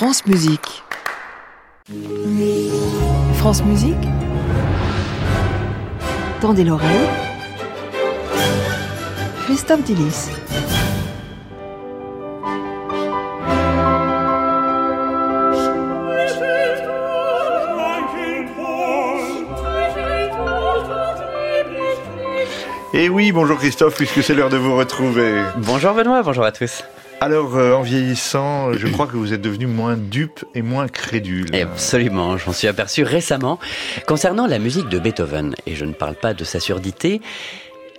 France Musique. France Musique. Tendez l'oreille. Christophe Dillis. Et oui, bonjour Christophe, puisque c'est l'heure de vous retrouver. Bonjour Benoît, bonjour à tous. Alors, euh, en vieillissant, je crois que vous êtes devenu moins dupe et moins crédule. Absolument, j'en suis aperçu récemment. Concernant la musique de Beethoven, et je ne parle pas de sa surdité,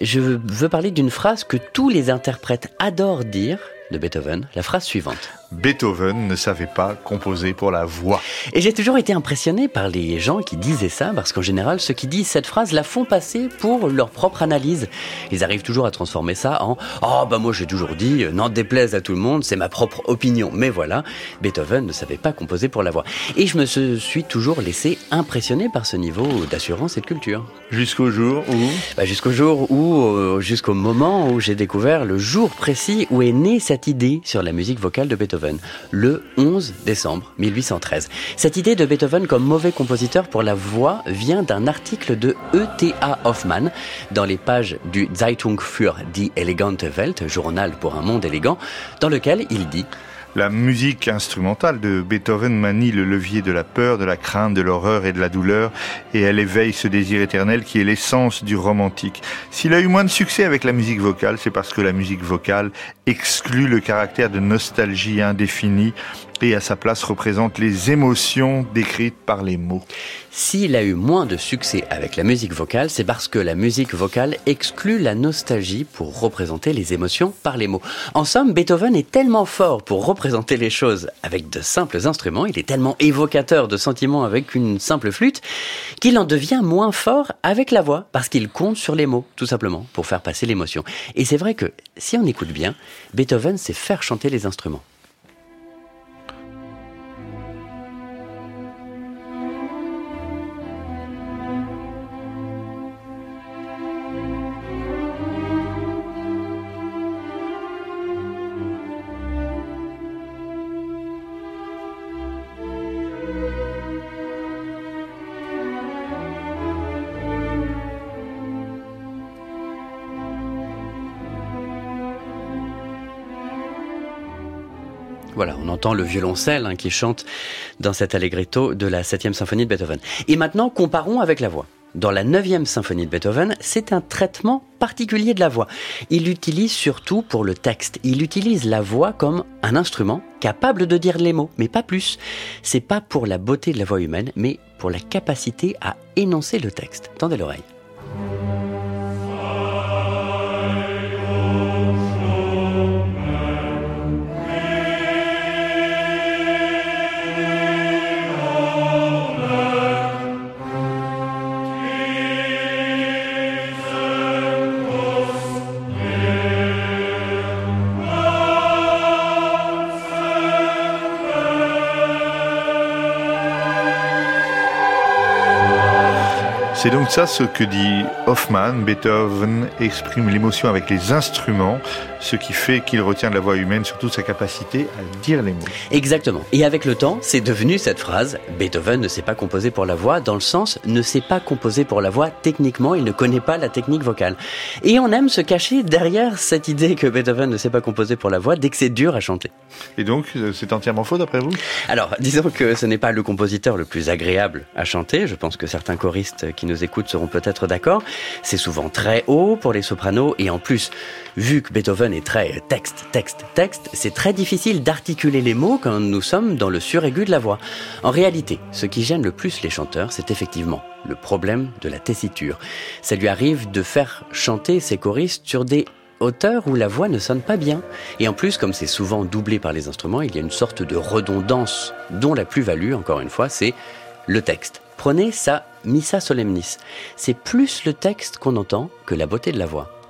je veux parler d'une phrase que tous les interprètes adorent dire de Beethoven, la phrase suivante. Beethoven ne savait pas composer pour la voix. Et j'ai toujours été impressionné par les gens qui disaient ça, parce qu'en général, ceux qui disent cette phrase la font passer pour leur propre analyse. Ils arrivent toujours à transformer ça en « Oh, bah moi j'ai toujours dit, n'en déplaise à tout le monde, c'est ma propre opinion. » Mais voilà, Beethoven ne savait pas composer pour la voix. Et je me suis toujours laissé impressionner par ce niveau d'assurance et de culture. Jusqu'au jour où bah, Jusqu'au jour où, euh, jusqu'au moment où j'ai découvert le jour précis où est née cette idée sur la musique vocale de Beethoven le 11 décembre 1813. Cette idée de Beethoven comme mauvais compositeur pour la voix vient d'un article de E.T.A. Hoffmann dans les pages du Zeitung für die elegante Welt, journal pour un monde élégant, dans lequel il dit la musique instrumentale de Beethoven manie le levier de la peur, de la crainte, de l'horreur et de la douleur, et elle éveille ce désir éternel qui est l'essence du romantique. S'il a eu moins de succès avec la musique vocale, c'est parce que la musique vocale exclut le caractère de nostalgie indéfinie et à sa place représente les émotions décrites par les mots. S'il a eu moins de succès avec la musique vocale, c'est parce que la musique vocale exclut la nostalgie pour représenter les émotions par les mots. En somme, Beethoven est tellement fort pour représenter les choses avec de simples instruments, il est tellement évocateur de sentiments avec une simple flûte, qu'il en devient moins fort avec la voix, parce qu'il compte sur les mots, tout simplement, pour faire passer l'émotion. Et c'est vrai que, si on écoute bien, Beethoven sait faire chanter les instruments. Voilà, on entend le violoncelle hein, qui chante dans cet allegretto de la 7e symphonie de Beethoven. Et maintenant, comparons avec la voix. Dans la 9e symphonie de Beethoven, c'est un traitement particulier de la voix. Il l'utilise surtout pour le texte. Il utilise la voix comme un instrument capable de dire les mots, mais pas plus. C'est pas pour la beauté de la voix humaine, mais pour la capacité à énoncer le texte. Tendez l'oreille. C'est donc ça ce que dit Hoffmann. Beethoven exprime l'émotion avec les instruments, ce qui fait qu'il retient de la voix humaine surtout sa capacité à dire les mots. Exactement. Et avec le temps, c'est devenu cette phrase Beethoven ne sait pas composer pour la voix, dans le sens ne sait pas composer pour la voix techniquement, il ne connaît pas la technique vocale. Et on aime se cacher derrière cette idée que Beethoven ne sait pas composer pour la voix dès que c'est dur à chanter. Et donc, euh, c'est entièrement faux d'après vous? Alors, disons que ce n'est pas le compositeur le plus agréable à chanter. Je pense que certains choristes qui nous écoutent seront peut-être d'accord. C'est souvent très haut pour les sopranos et en plus, vu que Beethoven est très texte, texte, texte, c'est très difficile d'articuler les mots quand nous sommes dans le suraigu de la voix. En réalité, ce qui gêne le plus les chanteurs, c'est effectivement le problème de la tessiture. Ça lui arrive de faire chanter ses choristes sur des hauteurs où la voix ne sonne pas bien. Et en plus, comme c'est souvent doublé par les instruments, il y a une sorte de redondance dont la plus-value, encore une fois, c'est le texte. Prenez ça Missa Solemnis. C'est plus le texte qu'on entend que la beauté de la voix.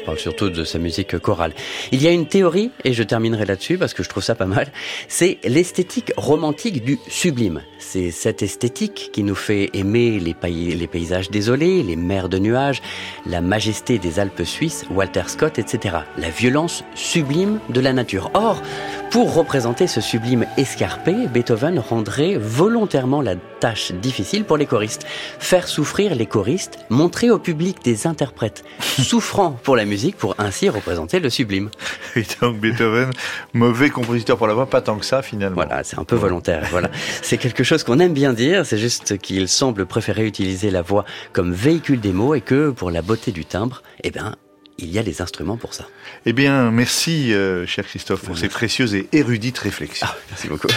Je parle surtout de sa musique chorale. Il y a une théorie, et je terminerai là-dessus parce que je trouve ça pas mal, c'est l'esthétique romantique du sublime. C'est cette esthétique qui nous fait aimer les, paysages désolés, les mers de nuages, la majesté des Alpes suisses, Walter Scott, etc. La violence sublime de la nature. Or, pour représenter ce sublime escarpé, Beethoven rendrait volontairement la tâche difficile pour les choristes. Faire souffrir les choristes, montrer au public des interprètes souffrant pour la musique pour ainsi représenter le sublime. Et donc Beethoven, mauvais compositeur pour la voix, pas tant que ça finalement. Voilà, c'est un peu volontaire. voilà, c'est quelque chose qu'on aime bien dire. C'est juste qu'il semble préférer utiliser la voix comme véhicule des mots et que pour la beauté du timbre, eh ben il y a les instruments pour ça. Eh bien, merci, euh, cher Christophe, pour ces précieuses et érudites réflexions. Ah, merci beaucoup.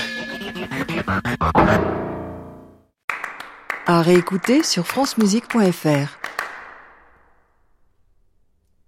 À réécouter sur francemusique.fr.